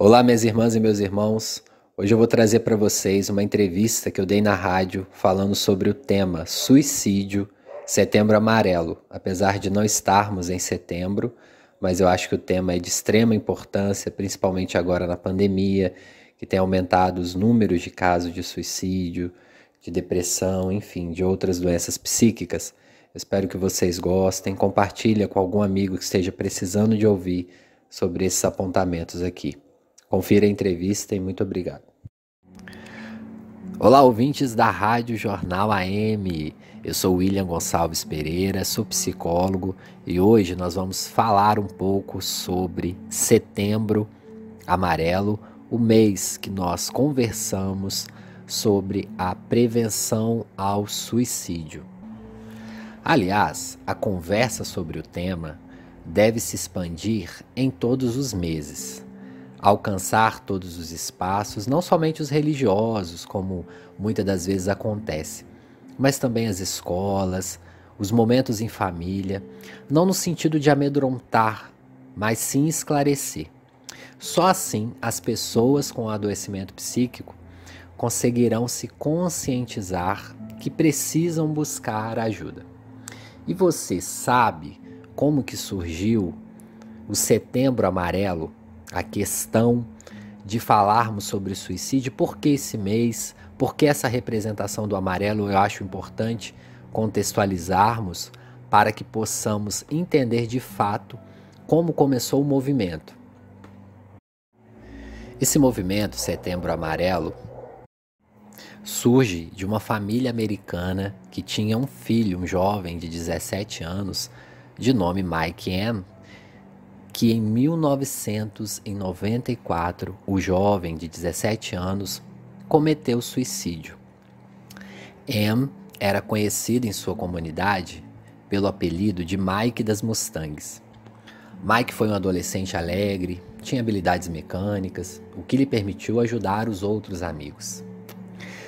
Olá, minhas irmãs e meus irmãos. Hoje eu vou trazer para vocês uma entrevista que eu dei na rádio falando sobre o tema suicídio, setembro amarelo. Apesar de não estarmos em setembro, mas eu acho que o tema é de extrema importância, principalmente agora na pandemia, que tem aumentado os números de casos de suicídio, de depressão, enfim, de outras doenças psíquicas. Eu espero que vocês gostem. Compartilha com algum amigo que esteja precisando de ouvir sobre esses apontamentos aqui. Confira a entrevista e muito obrigado. Olá, ouvintes da Rádio Jornal AM. Eu sou William Gonçalves Pereira, sou psicólogo e hoje nós vamos falar um pouco sobre Setembro Amarelo, o mês que nós conversamos sobre a prevenção ao suicídio. Aliás, a conversa sobre o tema deve se expandir em todos os meses alcançar todos os espaços, não somente os religiosos, como muitas das vezes acontece, mas também as escolas, os momentos em família, não no sentido de amedrontar, mas sim esclarecer. Só assim as pessoas com adoecimento psíquico conseguirão se conscientizar que precisam buscar ajuda. E você sabe como que surgiu o Setembro Amarelo a questão de falarmos sobre suicídio, por que esse mês, por que essa representação do amarelo eu acho importante contextualizarmos para que possamos entender de fato como começou o movimento. Esse movimento Setembro Amarelo surge de uma família americana que tinha um filho, um jovem de 17 anos, de nome Mike M, que em 1994 o jovem de 17 anos cometeu suicídio. M era conhecido em sua comunidade pelo apelido de Mike das Mustangs. Mike foi um adolescente alegre, tinha habilidades mecânicas, o que lhe permitiu ajudar os outros amigos.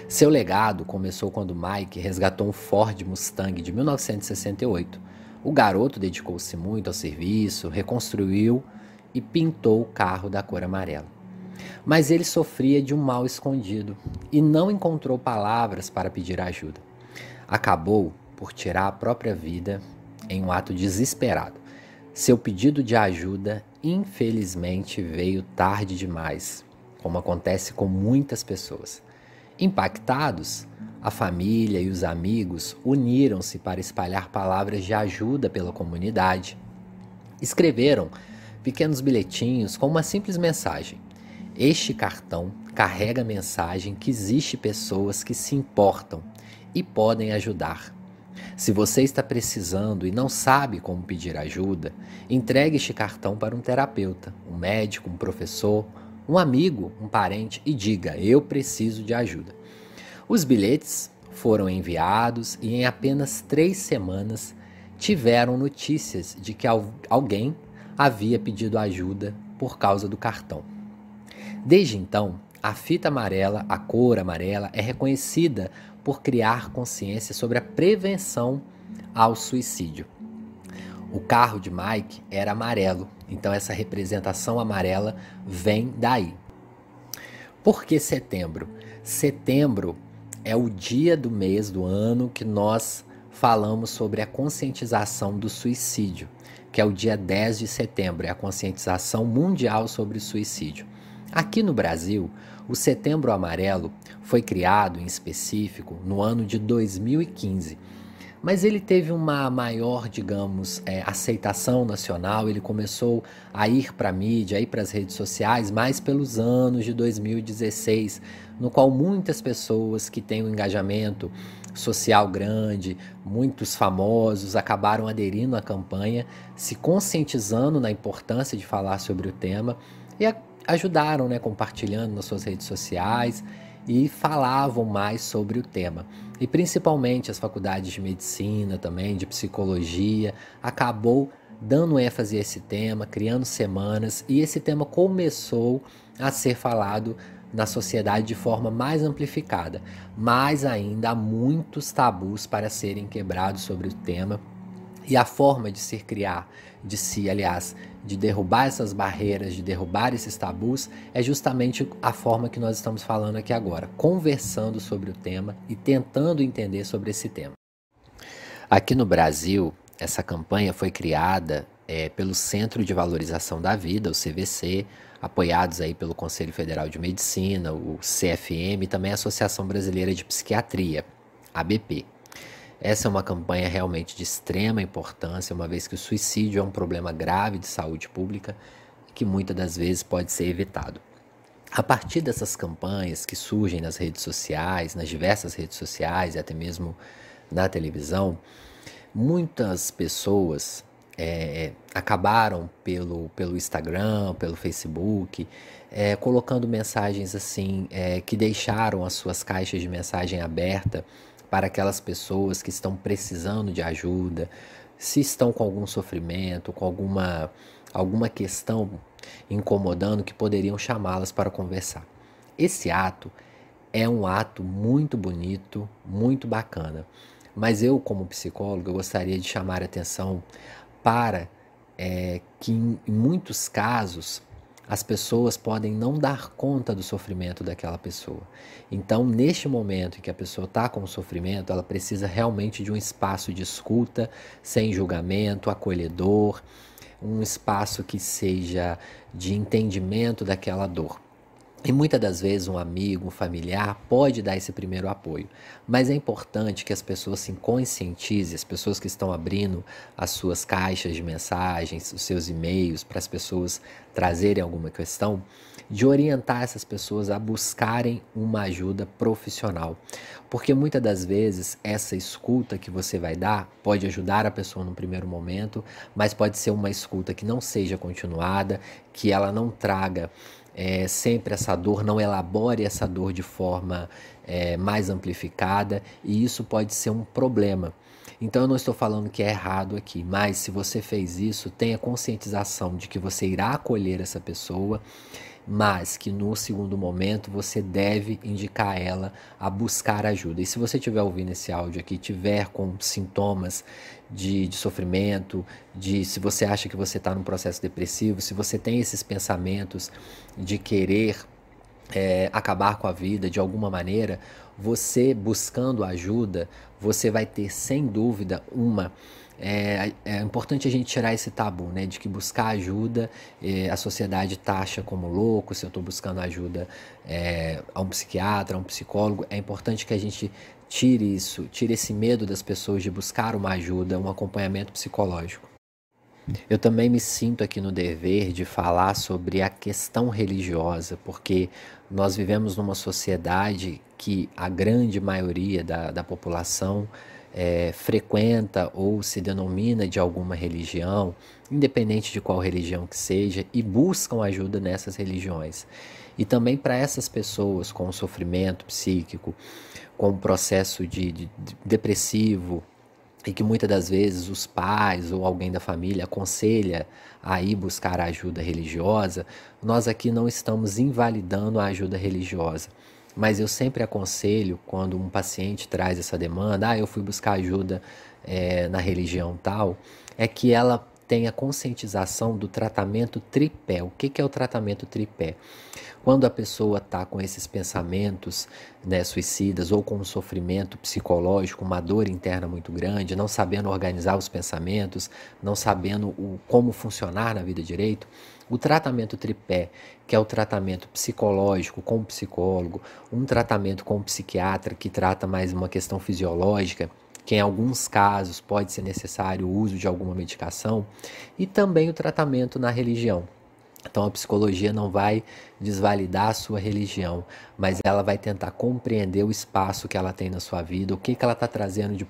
Seu legado começou quando Mike resgatou um Ford Mustang de 1968 o garoto dedicou-se muito ao serviço, reconstruiu e pintou o carro da cor amarela. Mas ele sofria de um mal escondido e não encontrou palavras para pedir ajuda. Acabou por tirar a própria vida em um ato desesperado. Seu pedido de ajuda, infelizmente, veio tarde demais, como acontece com muitas pessoas. Impactados, a família e os amigos uniram-se para espalhar palavras de ajuda pela comunidade. Escreveram pequenos bilhetinhos com uma simples mensagem. Este cartão carrega a mensagem que existe pessoas que se importam e podem ajudar. Se você está precisando e não sabe como pedir ajuda, entregue este cartão para um terapeuta, um médico, um professor, um amigo, um parente e diga: Eu preciso de ajuda. Os bilhetes foram enviados e em apenas três semanas tiveram notícias de que alguém havia pedido ajuda por causa do cartão. Desde então, a fita amarela, a cor amarela, é reconhecida por criar consciência sobre a prevenção ao suicídio. O carro de Mike era amarelo, então essa representação amarela vem daí. Por que setembro? Setembro é o dia do mês do ano que nós falamos sobre a conscientização do suicídio, que é o dia 10 de setembro, é a conscientização mundial sobre o suicídio. Aqui no Brasil, o Setembro Amarelo foi criado em específico no ano de 2015 mas ele teve uma maior, digamos, é, aceitação nacional. Ele começou a ir para a mídia, a ir para as redes sociais, mais pelos anos de 2016, no qual muitas pessoas que têm um engajamento social grande, muitos famosos acabaram aderindo à campanha, se conscientizando na importância de falar sobre o tema e ajudaram, né, compartilhando nas suas redes sociais e falavam mais sobre o tema. E principalmente as faculdades de medicina também, de psicologia, acabou dando ênfase a esse tema, criando semanas, e esse tema começou a ser falado na sociedade de forma mais amplificada. Mas ainda há muitos tabus para serem quebrados sobre o tema. E a forma de se criar, de se, aliás, de derrubar essas barreiras, de derrubar esses tabus, é justamente a forma que nós estamos falando aqui agora, conversando sobre o tema e tentando entender sobre esse tema. Aqui no Brasil, essa campanha foi criada é, pelo Centro de Valorização da Vida, o CVC, apoiados aí pelo Conselho Federal de Medicina, o CFM e também a Associação Brasileira de Psiquiatria, ABP. Essa é uma campanha realmente de extrema importância, uma vez que o suicídio é um problema grave de saúde pública que muitas das vezes pode ser evitado. A partir dessas campanhas que surgem nas redes sociais, nas diversas redes sociais e até mesmo na televisão, muitas pessoas é, acabaram pelo, pelo Instagram, pelo Facebook, é, colocando mensagens assim é, que deixaram as suas caixas de mensagem aberta para aquelas pessoas que estão precisando de ajuda, se estão com algum sofrimento, com alguma, alguma questão incomodando, que poderiam chamá-las para conversar. Esse ato é um ato muito bonito, muito bacana. Mas eu, como psicólogo, eu gostaria de chamar a atenção para é, que, em muitos casos, as pessoas podem não dar conta do sofrimento daquela pessoa. Então, neste momento em que a pessoa está com sofrimento, ela precisa realmente de um espaço de escuta, sem julgamento, acolhedor, um espaço que seja de entendimento daquela dor. E muitas das vezes um amigo, um familiar pode dar esse primeiro apoio, mas é importante que as pessoas se conscientizem, as pessoas que estão abrindo as suas caixas de mensagens, os seus e-mails para as pessoas trazerem alguma questão, de orientar essas pessoas a buscarem uma ajuda profissional. Porque muitas das vezes essa escuta que você vai dar pode ajudar a pessoa no primeiro momento, mas pode ser uma escuta que não seja continuada, que ela não traga é, sempre essa dor, não elabore essa dor de forma é, mais amplificada e isso pode ser um problema. Então eu não estou falando que é errado aqui, mas se você fez isso, tenha conscientização de que você irá acolher essa pessoa mas que no segundo momento você deve indicar ela a buscar ajuda. E se você estiver ouvindo esse áudio aqui, tiver com sintomas de, de sofrimento, de se você acha que você está num processo depressivo, se você tem esses pensamentos de querer é, acabar com a vida de alguma maneira, você buscando ajuda, você vai ter sem dúvida uma é, é, importante a gente tirar esse tabu, né? De que buscar ajuda, é, a sociedade taxa como louco, se eu estou buscando ajuda é, a um psiquiatra, a um psicólogo, é importante que a gente tire isso, tire esse medo das pessoas de buscar uma ajuda, um acompanhamento psicológico. Eu também me sinto aqui no dever de falar sobre a questão religiosa, porque nós vivemos numa sociedade que a grande maioria da, da população é, frequenta ou se denomina de alguma religião, independente de qual religião que seja, e buscam ajuda nessas religiões. E também para essas pessoas com sofrimento psíquico, com processo de, de, de depressivo, e que muitas das vezes os pais ou alguém da família aconselha a ir buscar ajuda religiosa, nós aqui não estamos invalidando a ajuda religiosa. Mas eu sempre aconselho, quando um paciente traz essa demanda, ah, eu fui buscar ajuda é, na religião tal, é que ela tenha conscientização do tratamento tripé. O que, que é o tratamento tripé? Quando a pessoa está com esses pensamentos né, suicidas ou com um sofrimento psicológico, uma dor interna muito grande, não sabendo organizar os pensamentos, não sabendo o, como funcionar na vida direito, o tratamento tripé, que é o tratamento psicológico com o psicólogo, um tratamento com o psiquiatra que trata mais uma questão fisiológica, que em alguns casos pode ser necessário o uso de alguma medicação, e também o tratamento na religião. Então a psicologia não vai desvalidar a sua religião, mas ela vai tentar compreender o espaço que ela tem na sua vida, o que, que ela está trazendo de,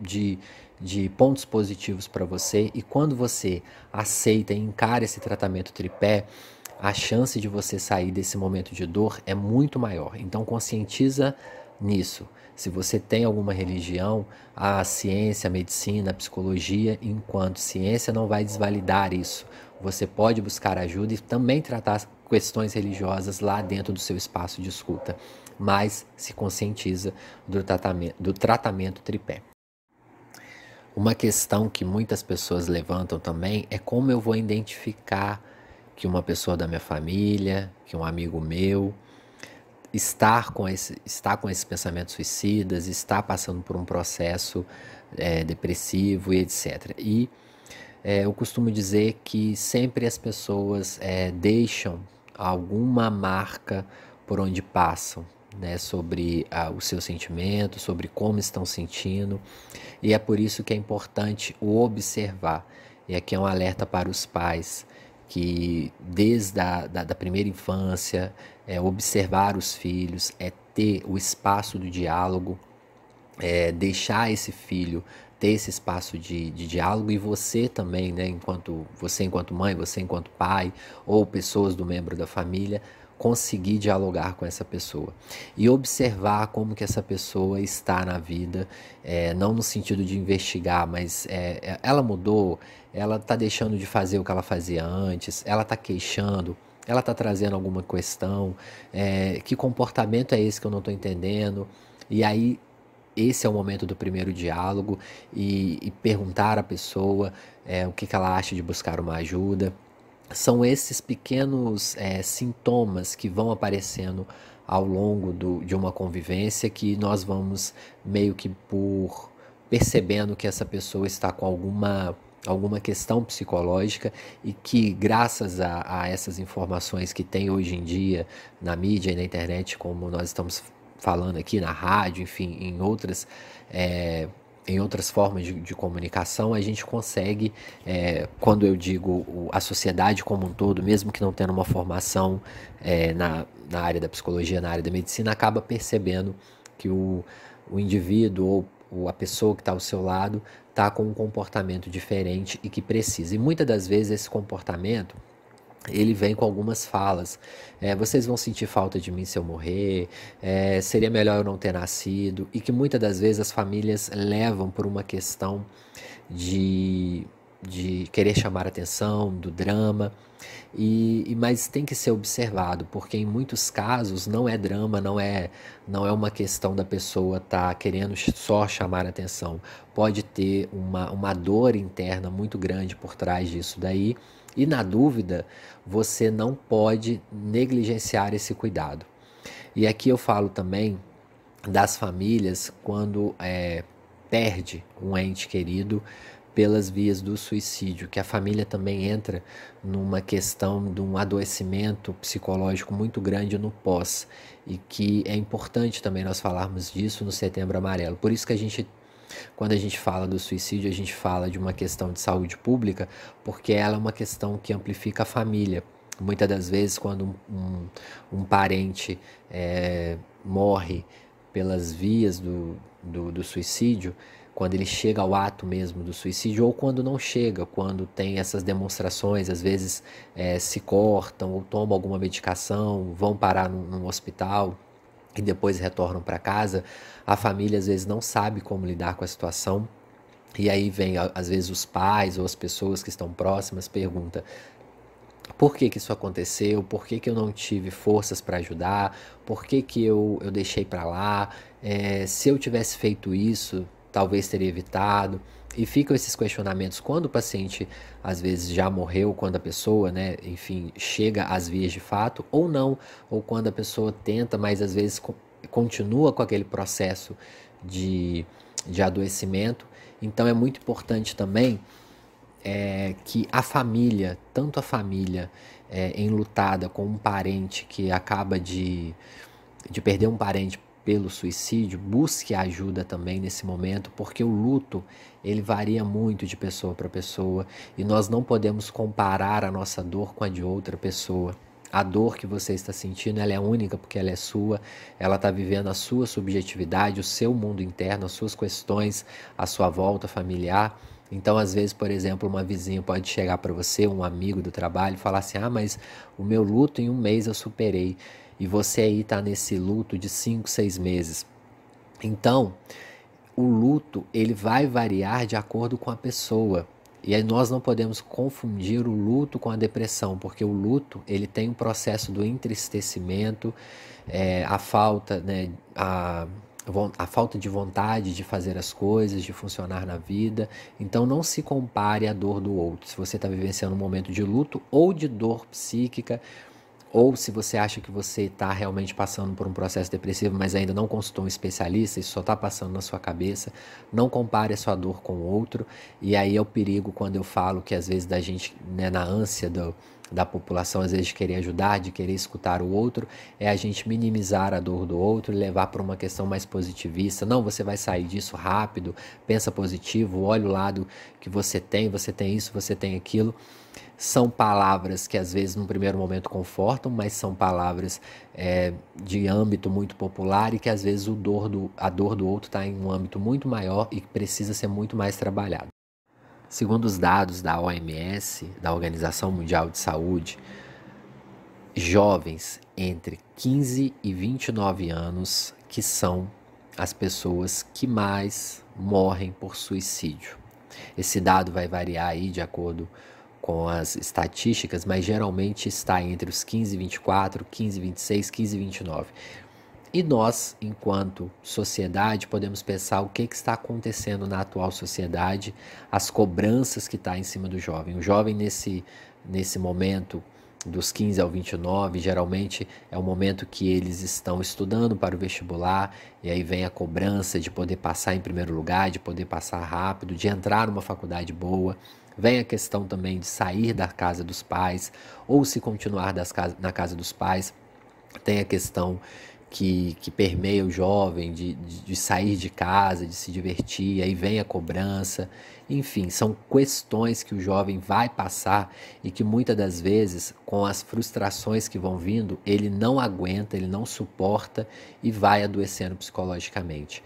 de, de pontos positivos para você, e quando você aceita e encara esse tratamento tripé, a chance de você sair desse momento de dor é muito maior. Então conscientiza nisso. Se você tem alguma religião, a ciência, a medicina, a psicologia, enquanto ciência não vai desvalidar isso. Você pode buscar ajuda e também tratar questões religiosas lá dentro do seu espaço de escuta, mas se conscientiza do tratamento, do tratamento tripé. Uma questão que muitas pessoas levantam também é como eu vou identificar que uma pessoa da minha família, que um amigo meu, estar com esse, está com esses pensamentos suicidas, está passando por um processo é, depressivo e etc. E é, eu costumo dizer que sempre as pessoas é, deixam alguma marca por onde passam, né, sobre ah, o seu sentimento, sobre como estão sentindo, e é por isso que é importante observar. E aqui é um alerta para os pais que desde a da, da primeira infância é observar os filhos, é ter o espaço do diálogo, é deixar esse filho ter esse espaço de, de diálogo e você também, né, enquanto você enquanto mãe, você enquanto pai ou pessoas do membro da família, conseguir dialogar com essa pessoa e observar como que essa pessoa está na vida, é, não no sentido de investigar, mas é, é ela mudou, ela está deixando de fazer o que ela fazia antes, ela está queixando, ela está trazendo alguma questão, é, que comportamento é esse que eu não estou entendendo, e aí esse é o momento do primeiro diálogo e, e perguntar à pessoa é, o que, que ela acha de buscar uma ajuda. São esses pequenos é, sintomas que vão aparecendo ao longo do, de uma convivência que nós vamos meio que por percebendo que essa pessoa está com alguma alguma questão psicológica e que graças a, a, essas informações que tem hoje em dia na mídia e na internet, como nós estamos falando aqui na rádio, enfim, em outras é, em outras formas de, de, comunicação, a gente consegue, é, quando eu digo a sociedade como um todo, mesmo que não tendo uma formação é, na, na área da psicologia, na área da medicina, acaba percebendo que o, o indivíduo ou, ou a pessoa que está ao seu lado está com um comportamento diferente e que precisa. E muitas das vezes esse comportamento ele vem com algumas falas. É, vocês vão sentir falta de mim se eu morrer, é, seria melhor eu não ter nascido, e que muitas das vezes as famílias levam por uma questão de, de querer chamar atenção, do drama, e, e, mas tem que ser observado, porque em muitos casos não é drama, não é, não é uma questão da pessoa estar tá querendo só chamar atenção. Pode ter uma, uma dor interna muito grande por trás disso daí e na dúvida, você não pode negligenciar esse cuidado. E aqui eu falo também das famílias quando é, perde um ente querido pelas vias do suicídio, que a família também entra numa questão de um adoecimento psicológico muito grande no pós e que é importante também nós falarmos disso no Setembro Amarelo. Por isso que a gente quando a gente fala do suicídio, a gente fala de uma questão de saúde pública, porque ela é uma questão que amplifica a família. Muitas das vezes, quando um, um, um parente é, morre pelas vias do, do, do suicídio, quando ele chega ao ato mesmo do suicídio, ou quando não chega, quando tem essas demonstrações, às vezes é, se cortam ou tomam alguma medicação, vão parar num, num hospital, e depois retornam para casa, a família às vezes não sabe como lidar com a situação. E aí vem, às vezes, os pais ou as pessoas que estão próximas perguntam por que, que isso aconteceu, por que, que eu não tive forças para ajudar, por que, que eu, eu deixei para lá, é, se eu tivesse feito isso, talvez teria evitado. E ficam esses questionamentos quando o paciente às vezes já morreu, quando a pessoa, né, enfim, chega às vias de fato, ou não, ou quando a pessoa tenta, mas às vezes continua com aquele processo de, de adoecimento. Então é muito importante também é, que a família, tanto a família é, enlutada com um parente que acaba de, de perder um parente pelo suicídio, busque ajuda também nesse momento, porque o luto ele varia muito de pessoa para pessoa e nós não podemos comparar a nossa dor com a de outra pessoa. A dor que você está sentindo ela é única porque ela é sua, ela está vivendo a sua subjetividade, o seu mundo interno, as suas questões, a sua volta familiar. Então, às vezes, por exemplo, uma vizinha pode chegar para você, um amigo do trabalho, e falar assim: Ah, mas o meu luto em um mês eu superei e você aí está nesse luto de 5, 6 meses. Então, o luto ele vai variar de acordo com a pessoa. E aí nós não podemos confundir o luto com a depressão, porque o luto ele tem um processo do entristecimento, é, a falta, né, a, a falta de vontade de fazer as coisas, de funcionar na vida. Então não se compare à dor do outro. Se você está vivenciando um momento de luto ou de dor psíquica, ou se você acha que você está realmente passando por um processo depressivo, mas ainda não consultou um especialista, isso só está passando na sua cabeça, não compare a sua dor com o outro. E aí é o perigo quando eu falo que às vezes da gente, né, na ânsia do, da população, às vezes de querer ajudar, de querer escutar o outro, é a gente minimizar a dor do outro e levar para uma questão mais positivista. Não, você vai sair disso rápido, pensa positivo, olha o lado que você tem, você tem isso, você tem aquilo. São palavras que às vezes no primeiro momento confortam, mas são palavras é, de âmbito muito popular e que às vezes dor do, a dor do outro está em um âmbito muito maior e que precisa ser muito mais trabalhado. Segundo os dados da OMS, da Organização Mundial de Saúde, jovens entre 15 e 29 anos que são as pessoas que mais morrem por suicídio. Esse dado vai variar aí de acordo com as estatísticas, mas geralmente está entre os 15 e 24, 15 e 26, 15 e 29. E nós, enquanto sociedade, podemos pensar o que, que está acontecendo na atual sociedade, as cobranças que está em cima do jovem. O jovem, nesse, nesse momento, dos 15 ao 29, geralmente é o momento que eles estão estudando para o vestibular, e aí vem a cobrança de poder passar em primeiro lugar, de poder passar rápido, de entrar numa faculdade boa. Vem a questão também de sair da casa dos pais ou se continuar na casa dos pais. Tem a questão que, que permeia o jovem de, de, sair de casa, de se divertir, aí vem a cobrança. Enfim, são questões que o jovem vai passar e que muitas das vezes, com as frustrações que vão vindo, ele não aguenta, ele não suporta e vai adoecendo psicologicamente.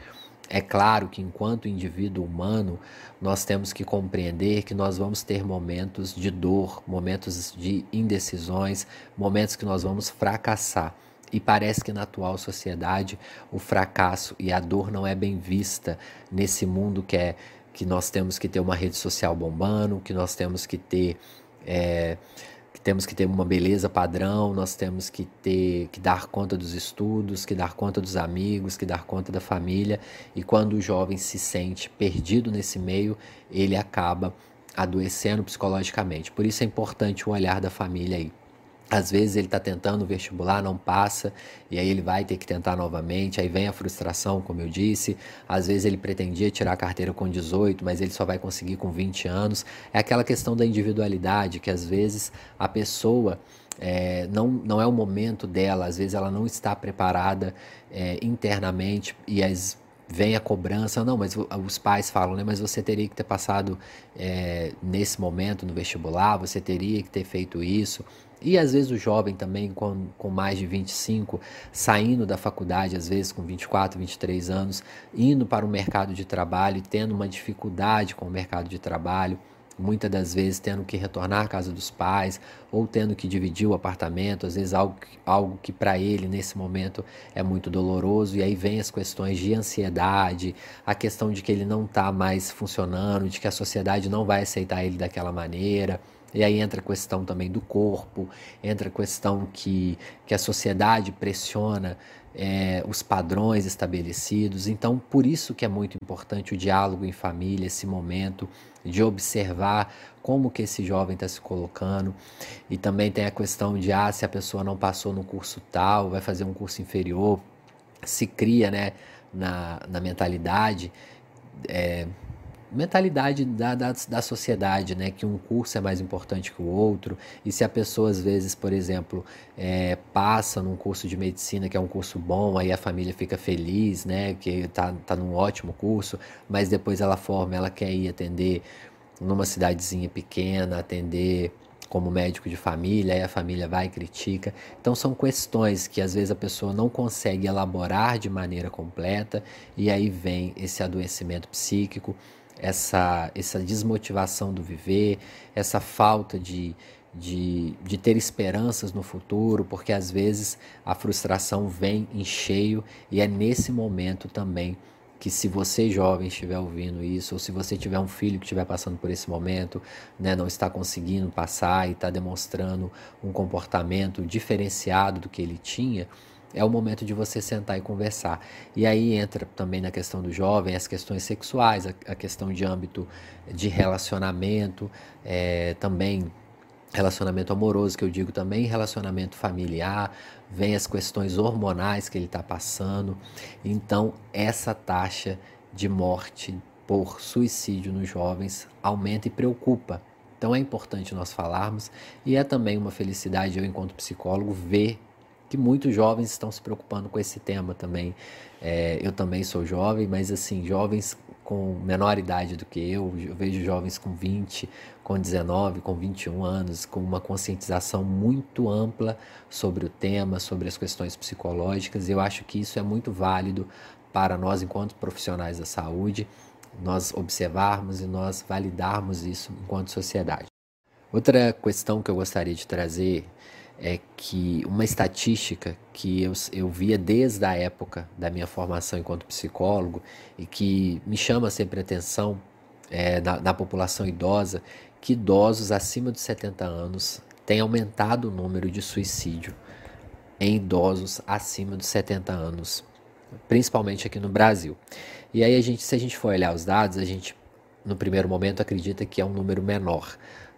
É claro que, enquanto indivíduo humano, nós temos que compreender que nós vamos ter momentos de dor, momentos de indecisões, momentos que nós vamos fracassar. E parece que na atual sociedade o fracasso e a dor não é bem vista nesse mundo que é que nós temos que ter uma rede social bombando, que nós temos que ter é, temos que ter uma beleza padrão, nós temos que ter que dar conta dos estudos, que dar conta dos amigos, que dar conta da família. E quando o jovem se sente perdido nesse meio, ele acaba adoecendo psicologicamente. Por isso é importante o olhar da família aí. Às vezes ele está tentando vestibular, não passa, e aí ele vai ter que tentar novamente, aí vem a frustração, como eu disse. Às vezes ele pretendia tirar a carteira com 18, mas ele só vai conseguir com 20 anos. É aquela questão da individualidade, que às vezes a pessoa é, não, não é o momento dela, às vezes ela não está preparada é, internamente e as vem a cobrança, não, mas os pais falam, né? Mas você teria que ter passado é, nesse momento no vestibular, você teria que ter feito isso. E às vezes o jovem também, com, com mais de 25, saindo da faculdade, às vezes com 24, 23 anos, indo para o mercado de trabalho tendo uma dificuldade com o mercado de trabalho muitas das vezes tendo que retornar à casa dos pais ou tendo que dividir o apartamento, às vezes algo, algo que para ele nesse momento é muito doloroso, e aí vem as questões de ansiedade, a questão de que ele não está mais funcionando, de que a sociedade não vai aceitar ele daquela maneira. E aí entra a questão também do corpo, entra a questão que, que a sociedade pressiona é, os padrões estabelecidos. Então, por isso que é muito importante o diálogo em família, esse momento de observar como que esse jovem está se colocando. E também tem a questão de, ah, se a pessoa não passou no curso tal, vai fazer um curso inferior, se cria, né, na, na mentalidade é, mentalidade da, da, da, sociedade, né? Que um curso é mais importante que o outro. E se a pessoa, às vezes, por exemplo, é, passa num curso de medicina, que é um curso bom, aí a família fica feliz, né? Que tá, tá num ótimo curso, mas depois ela forma, ela quer ir atender numa cidadezinha pequena, atender como médico de família, aí a família vai e critica. Então são questões que às vezes a pessoa não consegue elaborar de maneira completa e aí vem esse adoecimento psíquico essa, essa desmotivação do viver, essa falta de, de, de ter esperanças no futuro, porque às vezes a frustração vem em cheio e é nesse momento também que se você jovem estiver ouvindo isso, ou se você tiver um filho que estiver passando por esse momento, né, não está conseguindo passar e está demonstrando um comportamento diferenciado do que ele tinha, é o momento de você sentar e conversar. E aí entra também na questão do jovem as questões sexuais, a, a questão de âmbito de relacionamento, é, também relacionamento amoroso, que eu digo também relacionamento familiar, vem as questões hormonais que ele está passando. Então, essa taxa de morte por suicídio nos jovens aumenta e preocupa. Então é importante nós falarmos e é também uma felicidade eu, enquanto psicólogo, ver que muitos jovens estão se preocupando com esse tema também. É, eu também sou jovem, mas assim, jovens com menor idade do que eu, eu vejo jovens com 20, com 19, com 21 anos, com uma conscientização muito ampla sobre o tema, sobre as questões psicológicas. Eu acho que isso é muito válido para nós, enquanto profissionais da saúde, nós observarmos e nós validarmos isso enquanto sociedade. Outra questão que eu gostaria de trazer é que uma estatística que eu, eu via desde a época da minha formação enquanto psicólogo e que me chama sempre atenção é, na, na população idosa, que idosos acima de 70 anos têm aumentado o número de suicídio em idosos acima de 70 anos, principalmente aqui no Brasil. E aí a gente, se a gente for olhar os dados, a gente no primeiro momento acredita que é um número menor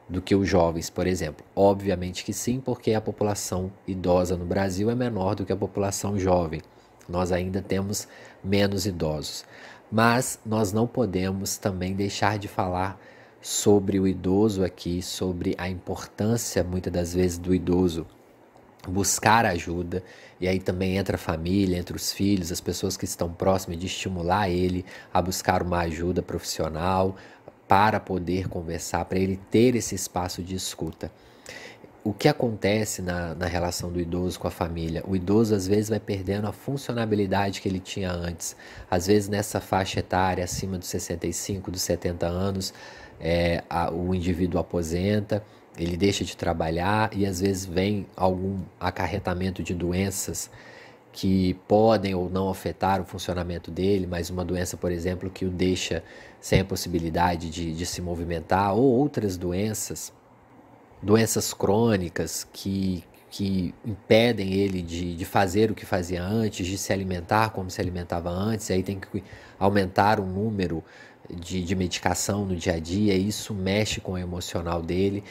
do que os jovens, por exemplo. Obviamente que sim, porque a população idosa no Brasil é menor do que a população jovem. Nós ainda temos menos idosos. Mas nós não podemos também deixar de falar sobre o idoso aqui, sobre a importância muitas das vezes do idoso buscar ajuda, e aí também entra a família, entra os filhos, as pessoas que estão próximas, de estimular ele a buscar uma ajuda profissional, para poder conversar, para ele ter esse espaço de escuta. O que acontece na, na relação do idoso com a família? O idoso às vezes vai perdendo a funcionabilidade que ele tinha antes. Às vezes nessa faixa etária, acima dos 65, dos 70 anos, é, a, o indivíduo aposenta, ele deixa de trabalhar e às vezes vem algum acarretamento de doenças que podem ou não afetar o funcionamento dele, mas uma doença, por exemplo, que o deixa sem a possibilidade de, de se movimentar, ou outras doenças, doenças crônicas que, que impedem ele de, de fazer o que fazia antes, de se alimentar como se alimentava antes, aí tem que aumentar o número de, de medicação no dia a dia, isso mexe com o emocional dele.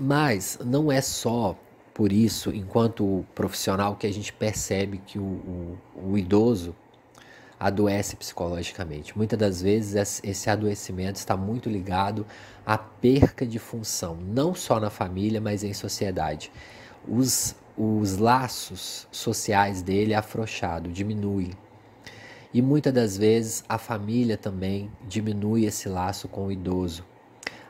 Mas não é só por isso, enquanto profissional, que a gente percebe que o, o, o idoso adoece psicologicamente. Muitas das vezes esse adoecimento está muito ligado à perca de função, não só na família, mas em sociedade. Os, os laços sociais dele afrouxados, diminuem. E muitas das vezes a família também diminui esse laço com o idoso.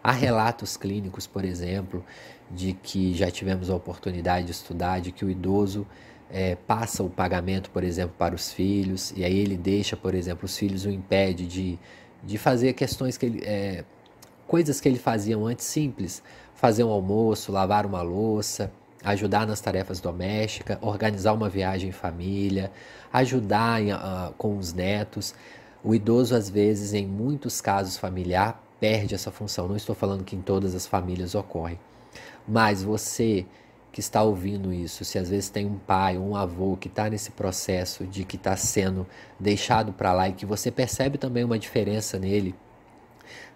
Há relatos clínicos, por exemplo, de que já tivemos a oportunidade de estudar, de que o idoso é, passa o pagamento, por exemplo, para os filhos, e aí ele deixa, por exemplo, os filhos o impede de, de fazer questões que ele. É, coisas que ele fazia antes simples, fazer um almoço, lavar uma louça, ajudar nas tarefas domésticas, organizar uma viagem em família, ajudar em, uh, com os netos. O idoso, às vezes, em muitos casos familiar, perde essa função. Não estou falando que em todas as famílias ocorre. Mas você que está ouvindo isso, se às vezes tem um pai ou um avô que está nesse processo de que está sendo deixado para lá e que você percebe também uma diferença nele,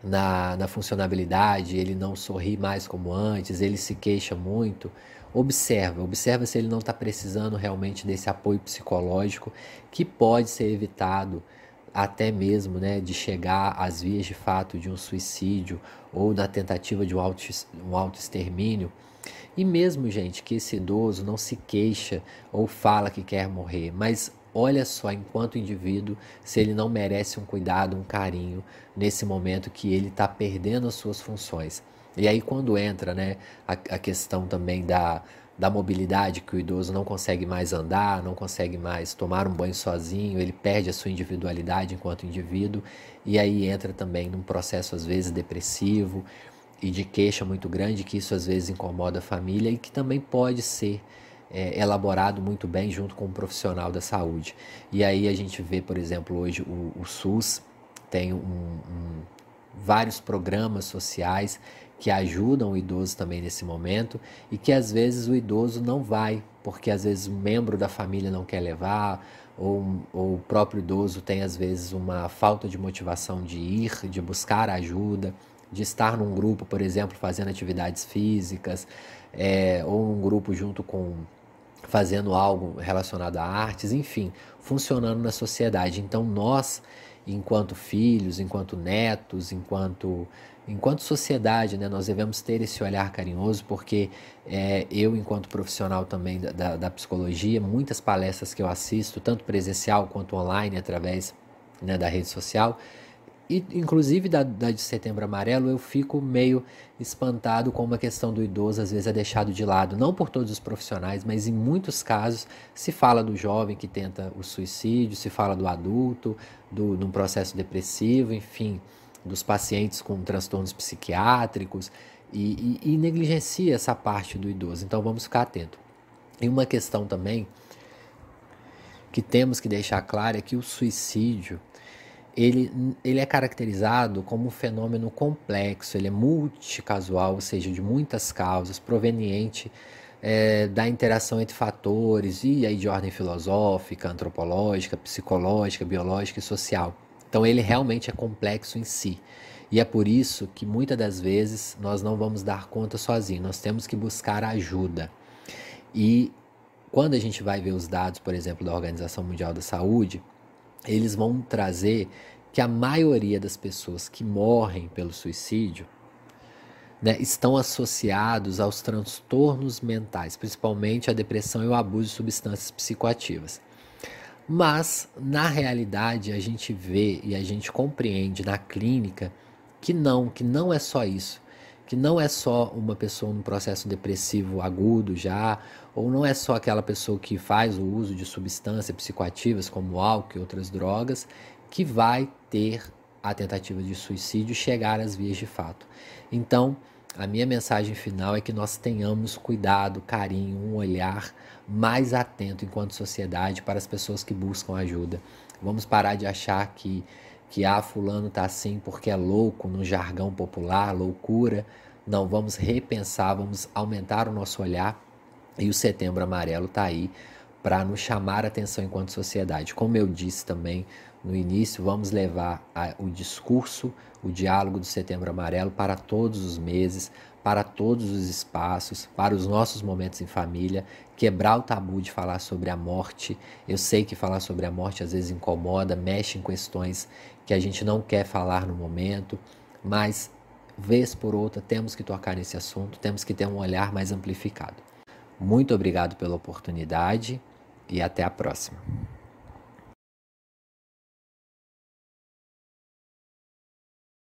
na, na funcionabilidade, ele não sorri mais como antes, ele se queixa muito. Observa, observa se ele não está precisando realmente desse apoio psicológico que pode ser evitado até mesmo né, de chegar às vias de fato de um suicídio ou da tentativa de um, auto, um autoextermínio. E mesmo, gente, que esse idoso não se queixa ou fala que quer morrer, mas olha só, enquanto indivíduo, se ele não merece um cuidado, um carinho nesse momento que ele está perdendo as suas funções. E aí, quando entra né, a, a questão também da, da mobilidade, que o idoso não consegue mais andar, não consegue mais tomar um banho sozinho, ele perde a sua individualidade enquanto indivíduo, e aí entra também num processo às vezes depressivo e de queixa muito grande, que isso às vezes incomoda a família e que também pode ser é, elaborado muito bem junto com um profissional da saúde. E aí a gente vê, por exemplo, hoje o, o SUS tem um, um, vários programas sociais que ajudam o idoso também nesse momento e que às vezes o idoso não vai, porque às vezes um membro da família não quer levar, ou, ou o próprio idoso tem às vezes uma falta de motivação de ir, de buscar ajuda, de estar num grupo, por exemplo, fazendo atividades físicas, é, ou um grupo junto com fazendo algo relacionado a artes, enfim, funcionando na sociedade. Então nós, enquanto filhos, enquanto netos, enquanto enquanto sociedade, né, nós devemos ter esse olhar carinhoso, porque é, eu, enquanto profissional também da, da, da, psicologia, muitas palestras que eu assisto, tanto presencial quanto online, através né, da rede social, e, inclusive da, da, de Setembro Amarelo, eu fico meio espantado com uma questão do idoso, às vezes é deixado de lado, não por todos os profissionais, mas em muitos casos se fala do jovem que tenta o suicídio, se fala do adulto, do, num processo depressivo, enfim, dos pacientes com transtornos psiquiátricos e, e, e negligencia essa parte do idoso. Então vamos ficar atento. E uma questão também que temos que deixar claro é que o suicídio ele, ele é caracterizado como um fenômeno complexo, ele é multicasual, ou seja, de muitas causas, proveniente é, da interação entre fatores e aí de ordem filosófica, antropológica, psicológica, biológica e social. Então ele realmente é complexo em si. E é por isso que muitas das vezes nós não vamos dar conta sozinhos, nós temos que buscar ajuda. E quando a gente vai ver os dados, por exemplo, da Organização Mundial da Saúde, eles vão trazer que a maioria das pessoas que morrem pelo suicídio né, estão associados aos transtornos mentais, principalmente a depressão e o abuso de substâncias psicoativas. Mas, na realidade, a gente vê e a gente compreende na clínica que não, que não é só isso que não é só uma pessoa num processo depressivo agudo já, ou não é só aquela pessoa que faz o uso de substâncias psicoativas como álcool e outras drogas, que vai ter a tentativa de suicídio chegar às vias de fato. Então, a minha mensagem final é que nós tenhamos cuidado, carinho, um olhar mais atento enquanto sociedade para as pessoas que buscam ajuda. Vamos parar de achar que que ah, fulano tá assim porque é louco no jargão popular, loucura. Não, vamos repensar, vamos aumentar o nosso olhar e o Setembro Amarelo tá aí para nos chamar a atenção enquanto sociedade. Como eu disse também no início, vamos levar a, o discurso, o diálogo do Setembro Amarelo para todos os meses, para todos os espaços, para os nossos momentos em família, quebrar o tabu de falar sobre a morte. Eu sei que falar sobre a morte às vezes incomoda, mexe em questões que a gente não quer falar no momento, mas vez por outra temos que tocar nesse assunto, temos que ter um olhar mais amplificado. Muito obrigado pela oportunidade e até a próxima.